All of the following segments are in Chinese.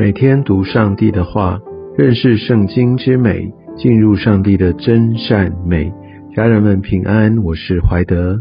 每天读上帝的话，认识圣经之美，进入上帝的真善美。家人们平安，我是怀德。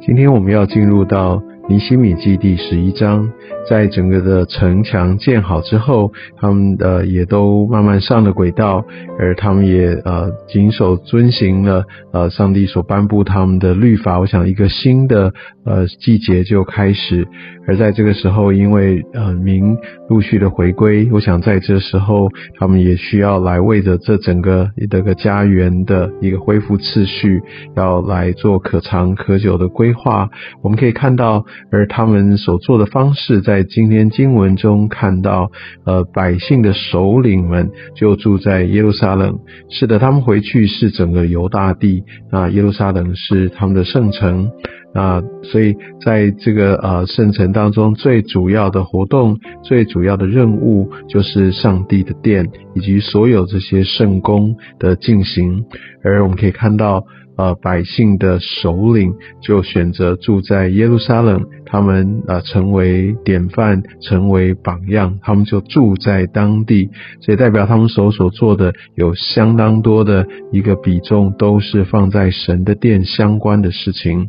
今天我们要进入到尼希米记第十一章。在整个的城墙建好之后，他们呃也都慢慢上了轨道，而他们也呃谨守遵行了呃上帝所颁布他们的律法。我想一个新的呃季节就开始，而在这个时候，因为呃民陆续的回归，我想在这时候他们也需要来为着这整个这个家园的一个恢复次序，要来做可长可久的规划。我们可以看到，而他们所做的方式在。今天经文中看到，呃，百姓的首领们就住在耶路撒冷。是的，他们回去是整个犹大地，那耶路撒冷是他们的圣城。那所以在这个呃圣城当中，最主要的活动、最主要的任务，就是上帝的殿以及所有这些圣宫的进行。而我们可以看到。呃，百姓的首领就选择住在耶路撒冷，他们呃成为典范，成为榜样，他们就住在当地，所以代表他们所所做的有相当多的一个比重，都是放在神的殿相关的事情。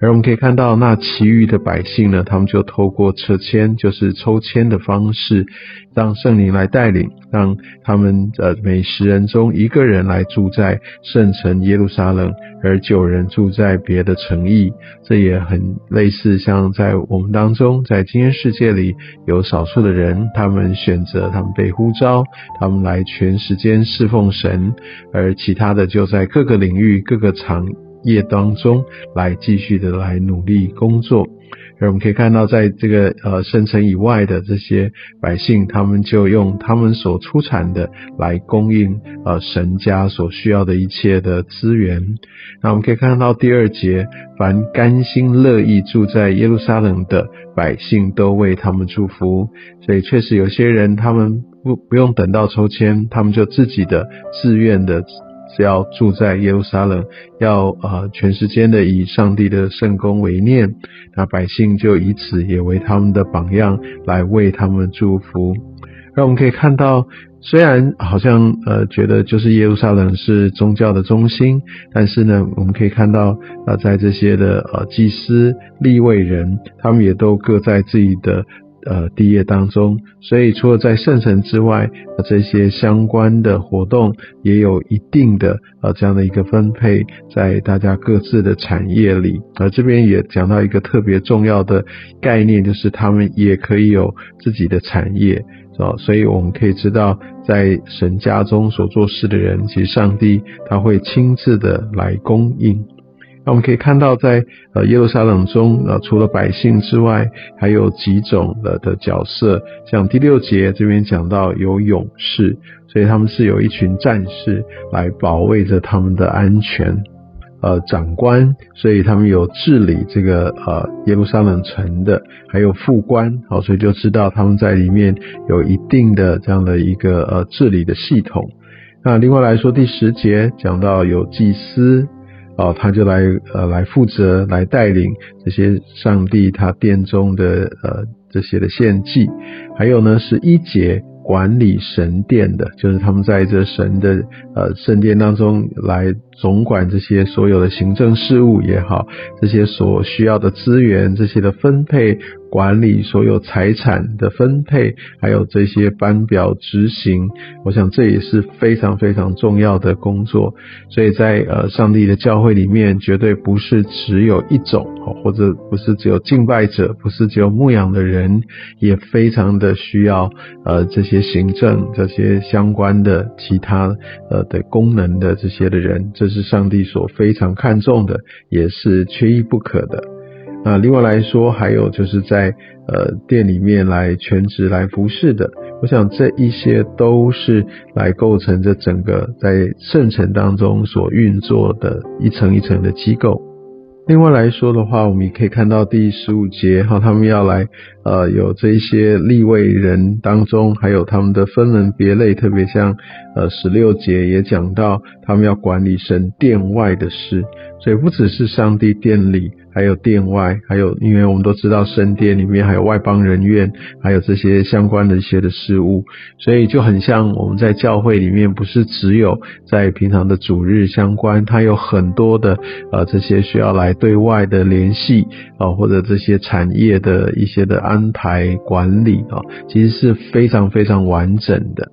而我们可以看到，那其余的百姓呢，他们就透过撤迁，就是抽签的方式，让圣灵来带领，让他们呃每十人中一个人来住在圣城耶路撒冷。而九人住在别的城邑，这也很类似，像在我们当中，在今天世界里，有少数的人，他们选择他们被呼召，他们来全时间侍奉神，而其他的就在各个领域、各个场业当中来继续的来努力工作。而我们可以看到，在这个呃圣城以外的这些百姓，他们就用他们所出产的来供应呃神家所需要的一切的资源。那我们可以看到第二节，凡甘心乐意住在耶路撒冷的百姓，都为他们祝福。所以确实有些人，他们不不用等到抽签，他们就自己的自愿的。是要住在耶路撒冷，要呃全时间的以上帝的圣功为念，那百姓就以此也为他们的榜样，来为他们祝福。那我们可以看到，虽然好像呃觉得就是耶路撒冷是宗教的中心，但是呢，我们可以看到啊，在这些的呃祭司、立位人，他们也都各在自己的。呃，地业当中，所以除了在圣城之外，这些相关的活动也有一定的呃这样的一个分配在大家各自的产业里。而这边也讲到一个特别重要的概念，就是他们也可以有自己的产业，哦，所以我们可以知道，在神家中所做事的人，其实上帝他会亲自的来供应。那我们可以看到，在呃耶路撒冷中，呃除了百姓之外，还有几种的的角色。像第六节这边讲到有勇士，所以他们是有一群战士来保卫着他们的安全。呃，长官，所以他们有治理这个呃耶路撒冷城的，还有副官，好，所以就知道他们在里面有一定的这样的一个呃治理的系统。那另外来说，第十节讲到有祭司。哦，他就来呃来负责来带领这些上帝他殿中的呃这些的献祭，还有呢是一节管理神殿的，就是他们在这神的呃圣殿当中来总管这些所有的行政事务也好，这些所需要的资源这些的分配。管理所有财产的分配，还有这些班表执行，我想这也是非常非常重要的工作。所以在呃上帝的教会里面，绝对不是只有一种，或者不是只有敬拜者，不是只有牧养的人，也非常的需要呃这些行政、这些相关的其他呃的功能的这些的人，这是上帝所非常看重的，也是缺一不可的。那另外来说，还有就是在呃店里面来全职来服侍的，我想这一些都是来构成这整个在圣城当中所运作的一层一层的机构。另外来说的话，我们也可以看到第十五节哈，他们要来呃有这些立位人当中，还有他们的分门别类，特别像呃十六节也讲到，他们要管理神殿外的事，所以不只是上帝殿里。还有殿外，还有因为我们都知道圣殿里面还有外邦人院，还有这些相关的一些的事物，所以就很像我们在教会里面，不是只有在平常的主日相关，它有很多的呃这些需要来对外的联系啊，或者这些产业的一些的安排管理啊，其实是非常非常完整的。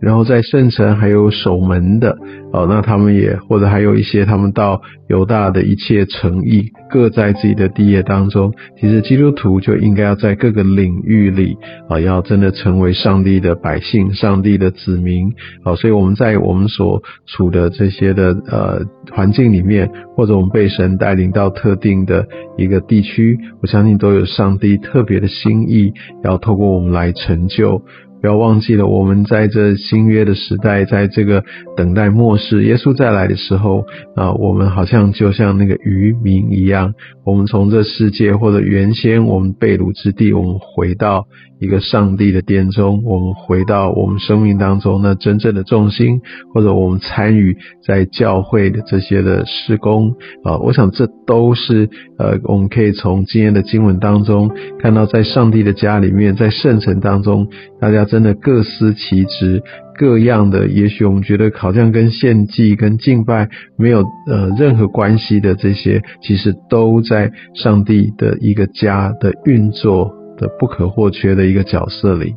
然后在圣城还有守门的，哦，那他们也或者还有一些他们到犹大的一切诚意，各在自己的地业当中。其实基督徒就应该要在各个领域里，啊，要真的成为上帝的百姓、上帝的子民。好，所以我们在我们所处的这些的呃环境里面，或者我们被神带领到特定的一个地区，我相信都有上帝特别的心意，要透过我们来成就。不要忘记了，我们在这新约的时代，在这个等待末世，耶稣再来的时候啊，我们好像就像那个渔民一样，我们从这世界或者原先我们被掳之地，我们回到。一个上帝的殿中，我们回到我们生命当中那真正的重心，或者我们参与在教会的这些的施工啊，我想这都是呃，我们可以从今天的经文当中看到，在上帝的家里面，在圣城当中，大家真的各司其职，各样的，也许我们觉得好像跟献祭、跟敬拜没有呃任何关系的这些，其实都在上帝的一个家的运作。的不可或缺的一个角色里，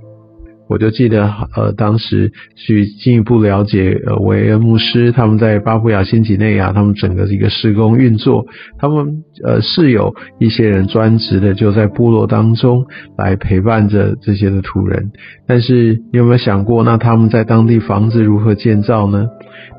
我就记得呃，当时去进一步了解呃维恩牧师他们在巴布亚新几内亚，他们整个的一个施工运作，他们呃是有一些人专职的就在部落当中来陪伴着这些的土人，但是你有没有想过，那他们在当地房子如何建造呢？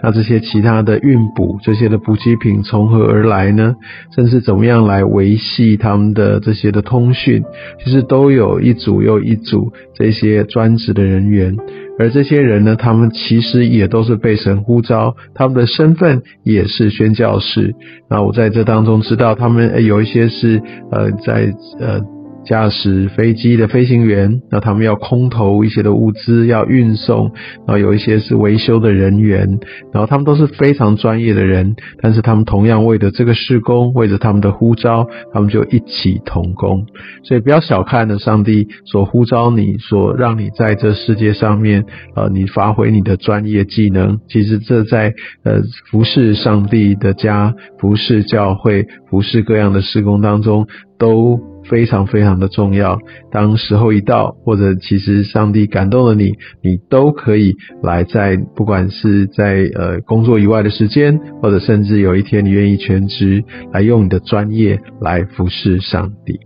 那这些其他的运补这些的补给品从何而来呢？甚至怎么样来维系他们的这些的通讯，其实都有一组又一组这些专职的人员，而这些人呢，他们其实也都是被神呼召，他们的身份也是宣教士。那我在这当中知道，他们有一些是呃在呃。驾驶飞机的飞行员，那他们要空投一些的物资，要运送，然后有一些是维修的人员，然后他们都是非常专业的人，但是他们同样为着这个施工，为着他们的呼召，他们就一起同工。所以不要小看了上帝所呼召你，所让你在这世界上面，呃，你发挥你的专业技能。其实这在呃服侍上帝的家、服侍教会、服侍各样的施工当中都。非常非常的重要。当时候一到，或者其实上帝感动了你，你都可以来在不管是在呃工作以外的时间，或者甚至有一天你愿意全职来用你的专业来服侍上帝。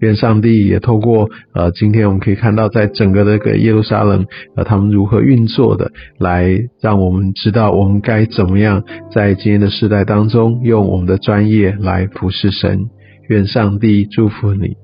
愿上帝也透过呃今天我们可以看到，在整个这个耶路撒冷呃他们如何运作的，来让我们知道我们该怎么样在今天的时代当中用我们的专业来服侍神。愿上帝祝福你。